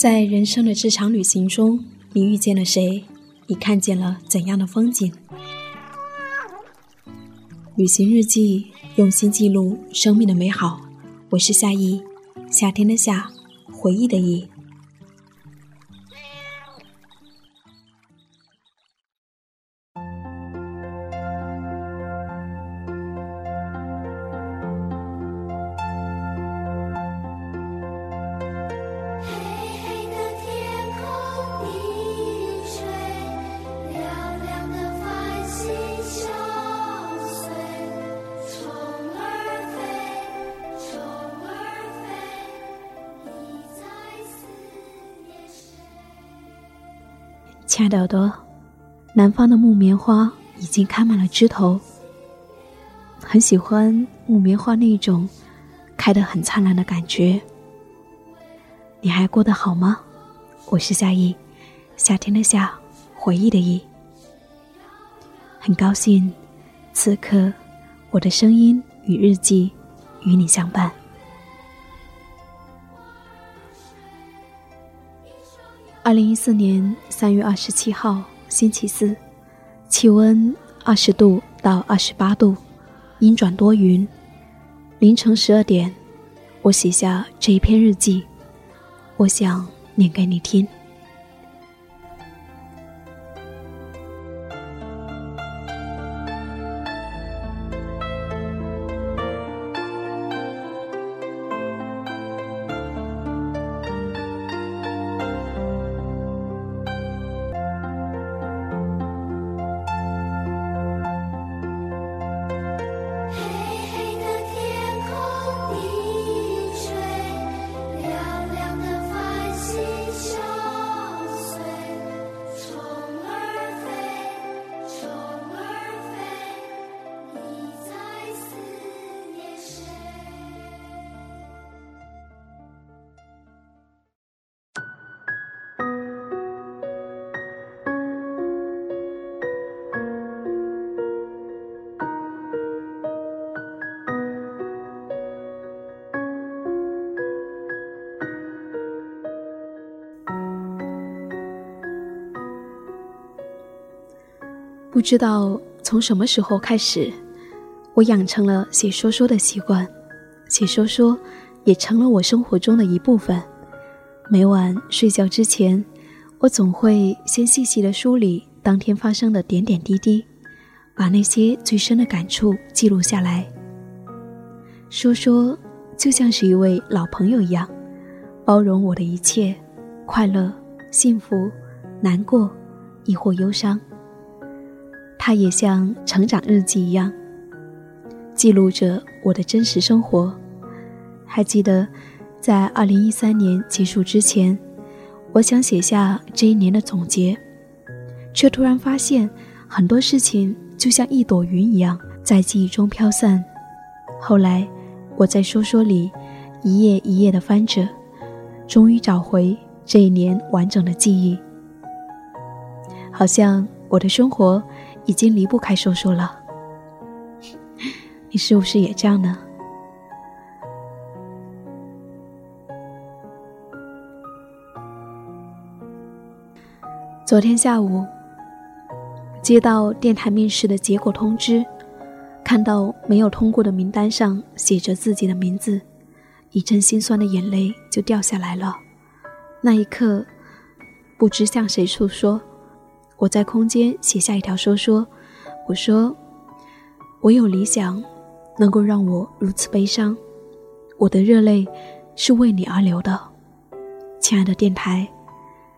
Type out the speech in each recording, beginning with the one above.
在人生的这场旅行中，你遇见了谁？你看见了怎样的风景？旅行日记，用心记录生命的美好。我是夏意，夏天的夏，回忆的忆。亲爱的耳朵，南方的木棉花已经开满了枝头。很喜欢木棉花那种开得很灿烂的感觉。你还过得好吗？我是夏意，夏天的夏，回忆的忆。很高兴，此刻我的声音与日记与你相伴。二零一四年三月二十七号，星期四，气温二十度到二十八度，阴转多云。凌晨十二点，我写下这一篇日记，我想念给你听。不知道从什么时候开始，我养成了写说说的习惯，写说说也成了我生活中的一部分。每晚睡觉之前，我总会先细细的梳理当天发生的点点滴滴，把那些最深的感触记录下来。说说就像是一位老朋友一样，包容我的一切，快乐、幸福、难过，亦或忧伤。它也像成长日记一样，记录着我的真实生活。还记得，在二零一三年结束之前，我想写下这一年的总结，却突然发现很多事情就像一朵云一样在记忆中飘散。后来，我在说说里一页一页的翻着，终于找回这一年完整的记忆。好像我的生活。已经离不开说说了，你是不是也这样呢？昨天下午接到电台面试的结果通知，看到没有通过的名单上写着自己的名字，一阵心酸的眼泪就掉下来了。那一刻，不知向谁诉说。我在空间写下一条说说，我说：“我有理想，能够让我如此悲伤。我的热泪是为你而流的，亲爱的电台，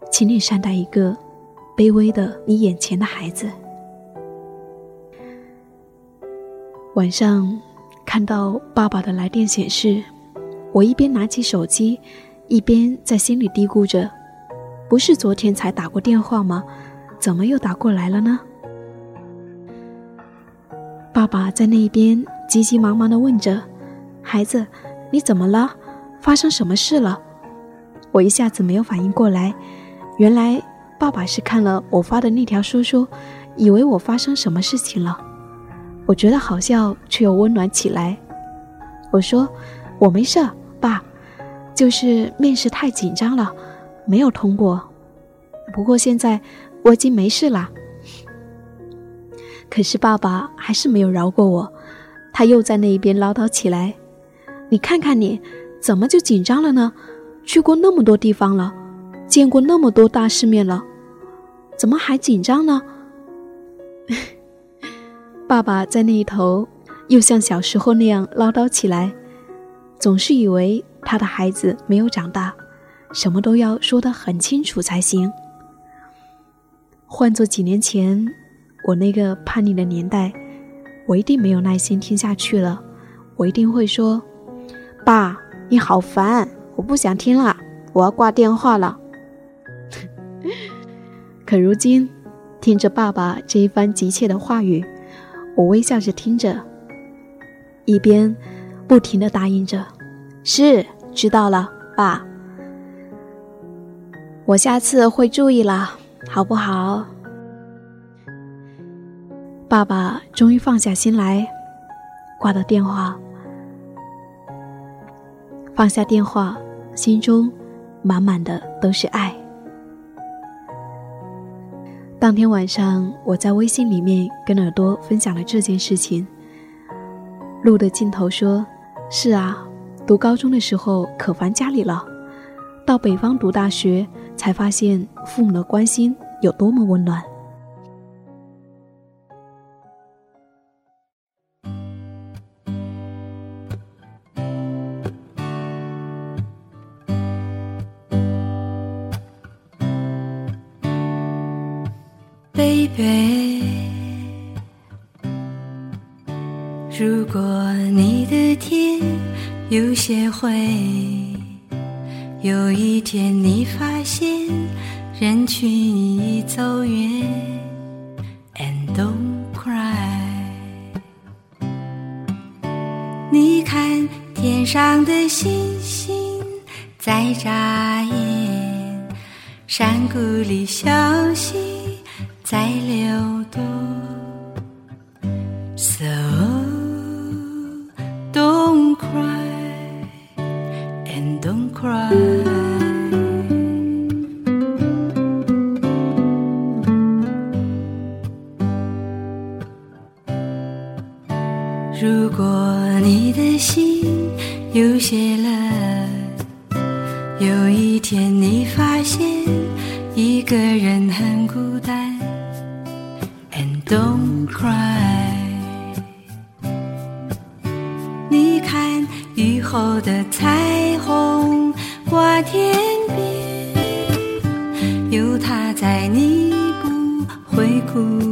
请你善待一个卑微的你眼前的孩子。”晚上看到爸爸的来电显示，我一边拿起手机，一边在心里嘀咕着：“不是昨天才打过电话吗？”怎么又打过来了呢？爸爸在那边急急忙忙的问着：“孩子，你怎么了？发生什么事了？”我一下子没有反应过来，原来爸爸是看了我发的那条说说，以为我发生什么事情了。我觉得好笑，却又温暖起来。我说：“我没事，爸，就是面试太紧张了，没有通过。不过现在我已经没事了。可是爸爸还是没有饶过我，他又在那一边唠叨起来：“你看看你，怎么就紧张了呢？去过那么多地方了，见过那么多大世面了，怎么还紧张呢？” 爸爸在那一头又像小时候那样唠叨起来，总是以为他的孩子没有长大，什么都要说得很清楚才行。换做几年前，我那个叛逆的年代，我一定没有耐心听下去了。我一定会说：“爸，你好烦，我不想听了，我要挂电话了。”可如今，听着爸爸这一番急切的话语，我微笑着听着，一边不停的答应着：“是，知道了，爸，我下次会注意了。”好不好？爸爸终于放下心来，挂了电话。放下电话，心中满满的都是爱。当天晚上，我在微信里面跟耳朵分享了这件事情。路的尽头说：“是啊，读高中的时候可烦家里了，到北方读大学。”才发现父母的关心有多么温暖。Baby，如果你的天有些灰。有一天，你发现人群已走远，and don't cry。你看天上的星星在眨眼，山谷里小溪在流动有些冷，有一天你发现一个人很孤单，and don't cry。你看雨后的彩虹挂天边，有他在，你不会孤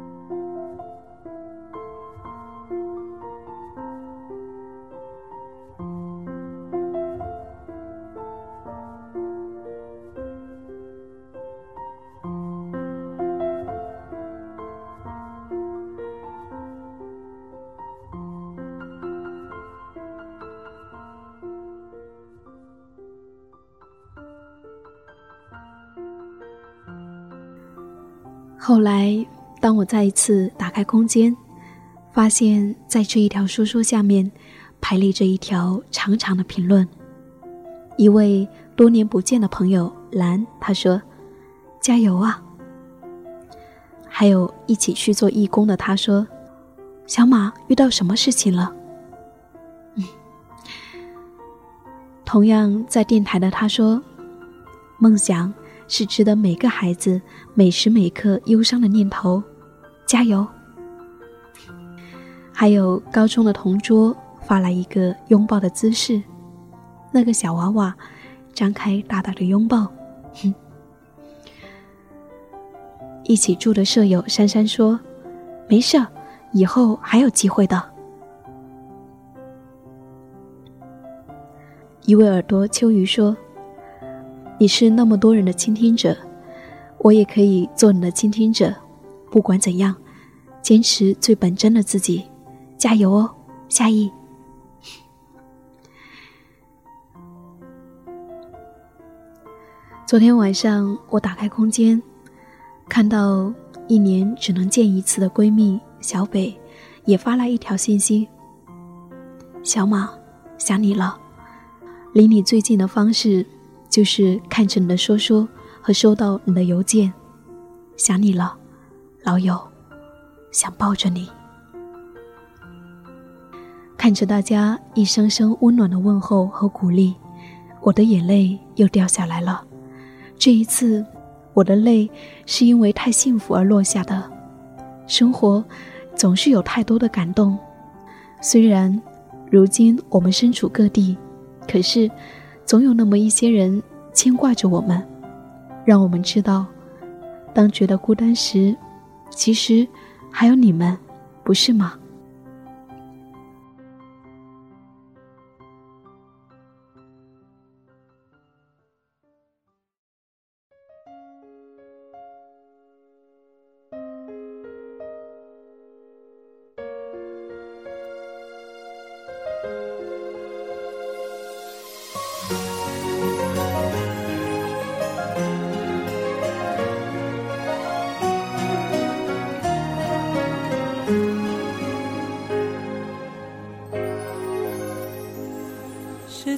后来，当我再一次打开空间，发现在这一条说说下面，排列着一条长长的评论。一位多年不见的朋友兰，他说：“加油啊！”还有一起去做义工的他说：“小马遇到什么事情了？”嗯，同样在电台的他说：“梦想。”是值得每个孩子每时每刻忧伤的念头，加油！还有高中的同桌发来一个拥抱的姿势，那个小娃娃张开大大的拥抱。哼。一起住的舍友珊珊说：“没事，以后还有机会的。”一位耳朵秋鱼说。你是那么多人的倾听者，我也可以做你的倾听者。不管怎样，坚持最本真的自己，加油哦，夏意。昨天晚上我打开空间，看到一年只能见一次的闺蜜小北，也发来一条信息：“小马，想你了。”离你最近的方式，就是看着你的说说和收到你的邮件。想你了，老友，想抱着你。看着大家一声声温暖的问候和鼓励，我的眼泪又掉下来了。这一次，我的泪是因为太幸福而落下的。生活总是有太多的感动，虽然如今我们身处各地。可是，总有那么一些人牵挂着我们，让我们知道，当觉得孤单时，其实还有你们，不是吗？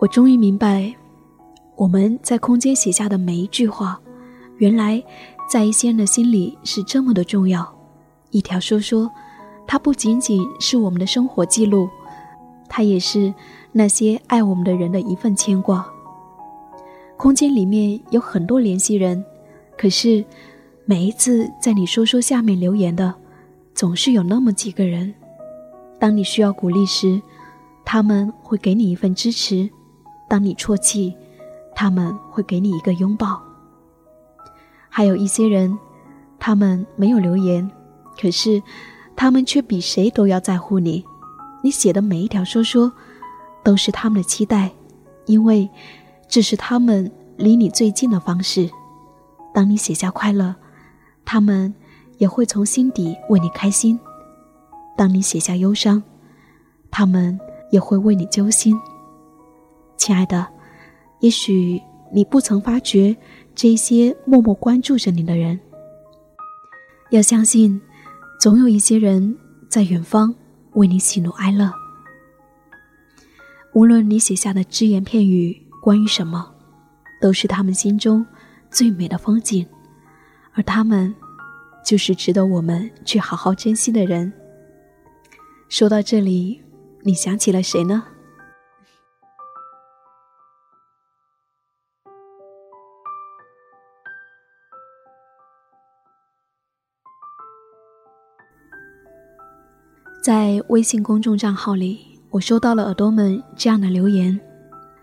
我终于明白，我们在空间写下的每一句话，原来在一些人的心里是这么的重要。一条说说，它不仅仅是我们的生活记录，它也是那些爱我们的人的一份牵挂。空间里面有很多联系人，可是每一次在你说说下面留言的，总是有那么几个人。当你需要鼓励时，他们会给你一份支持。当你啜泣，他们会给你一个拥抱。还有一些人，他们没有留言，可是他们却比谁都要在乎你。你写的每一条说说，都是他们的期待，因为这是他们离你最近的方式。当你写下快乐，他们也会从心底为你开心；当你写下忧伤，他们也会为你揪心。亲爱的，也许你不曾发觉这些默默关注着你的人。要相信，总有一些人在远方为你喜怒哀乐。无论你写下的只言片语关于什么，都是他们心中最美的风景。而他们，就是值得我们去好好珍惜的人。说到这里，你想起了谁呢？在微信公众账号里，我收到了耳朵们这样的留言。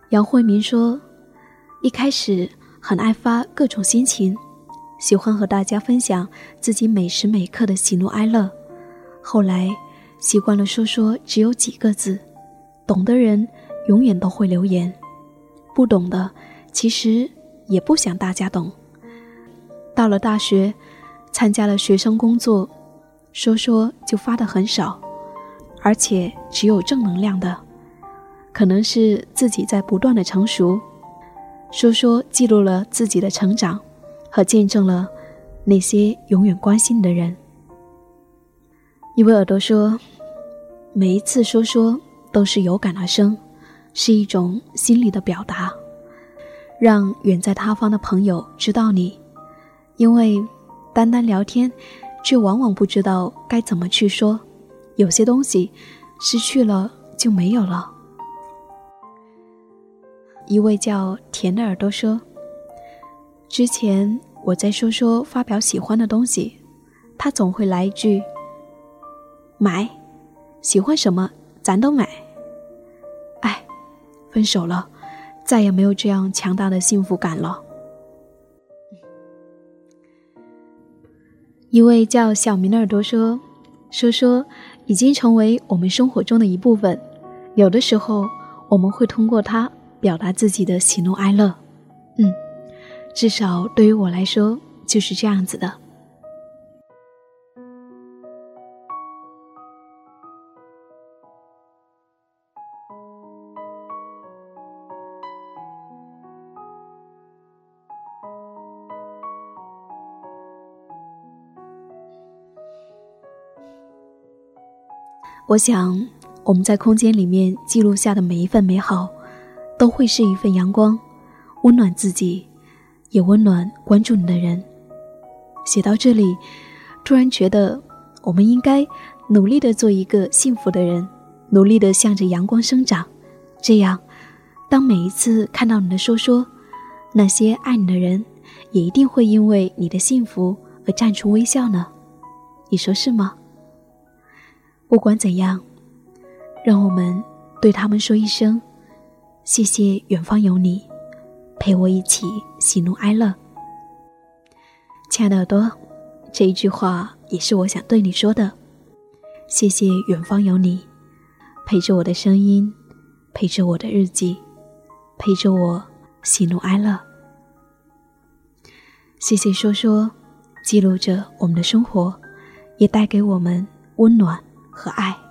杨慧明说：“一开始很爱发各种心情，喜欢和大家分享自己每时每刻的喜怒哀乐。后来习惯了说说只有几个字，懂的人永远都会留言，不懂的其实也不想大家懂。到了大学，参加了学生工作，说说就发的很少。”而且只有正能量的，可能是自己在不断的成熟。说说记录了自己的成长，和见证了那些永远关心你的人。一位耳朵说：“每一次说说都是有感而生，是一种心理的表达，让远在他方的朋友知道你。因为单单聊天，却往往不知道该怎么去说。”有些东西失去了就没有了。一位叫甜的耳朵说：“之前我在说说发表喜欢的东西，他总会来一句‘买，喜欢什么咱都买’。哎，分手了，再也没有这样强大的幸福感了。”一位叫小明的耳朵说：“说说。”已经成为我们生活中的一部分，有的时候我们会通过它表达自己的喜怒哀乐。嗯，至少对于我来说就是这样子的。我想，我们在空间里面记录下的每一份美好，都会是一份阳光，温暖自己，也温暖关注你的人。写到这里，突然觉得，我们应该努力的做一个幸福的人，努力的向着阳光生长。这样，当每一次看到你的说说，那些爱你的人，也一定会因为你的幸福而绽出微笑呢。你说是吗？不管怎样，让我们对他们说一声：“谢谢，远方有你，陪我一起喜怒哀乐。”亲爱的耳朵，这一句话也是我想对你说的。谢谢，远方有你，陪着我的声音，陪着我的日记，陪着我喜怒哀乐。谢谢说说，记录着我们的生活，也带给我们温暖。和爱。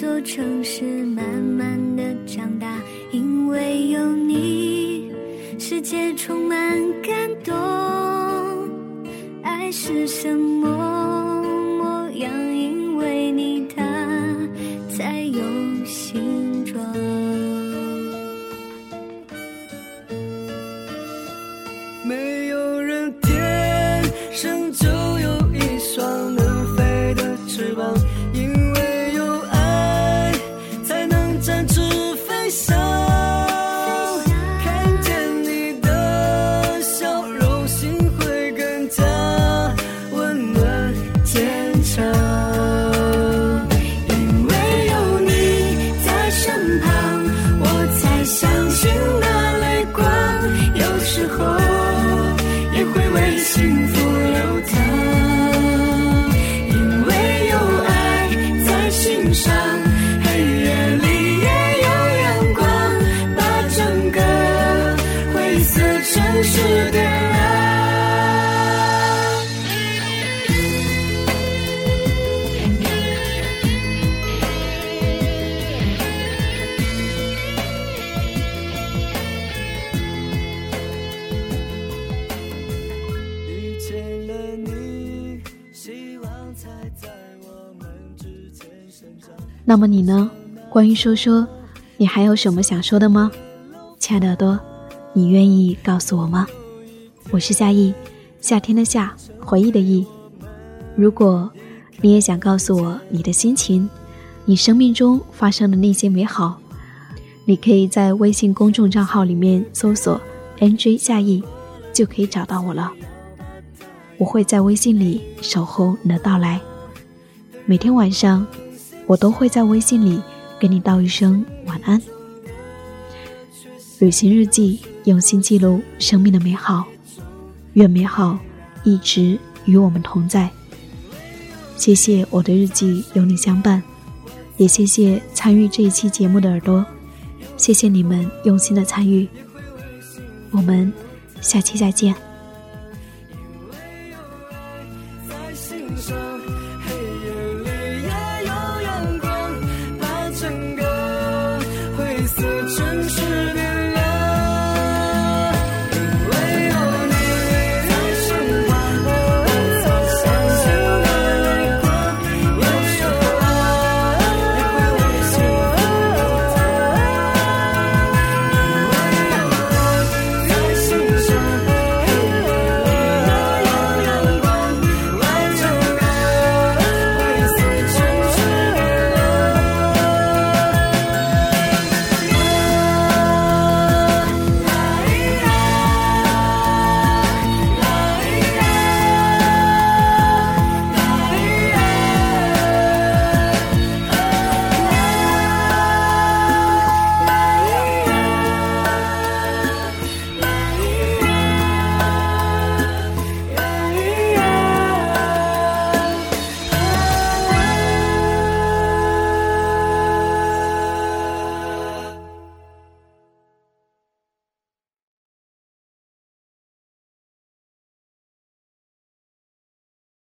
座城市慢慢的长大，因为有你，世界充满感动。爱是什么那么你呢？关于说说，你还有什么想说的吗？亲爱的耳朵，你愿意告诉我吗？我是夏意，夏天的夏，回忆的忆。如果你也想告诉我你的心情，你生命中发生的那些美好，你可以在微信公众账号里面搜索 “nj 夏意”，就可以找到我了。我会在微信里守候你的到来。每天晚上，我都会在微信里给你道一声晚安。旅行日记，用心记录生命的美好，愿美好一直与我们同在。谢谢我的日记有你相伴，也谢谢参与这一期节目的耳朵，谢谢你们用心的参与。我们下期再见。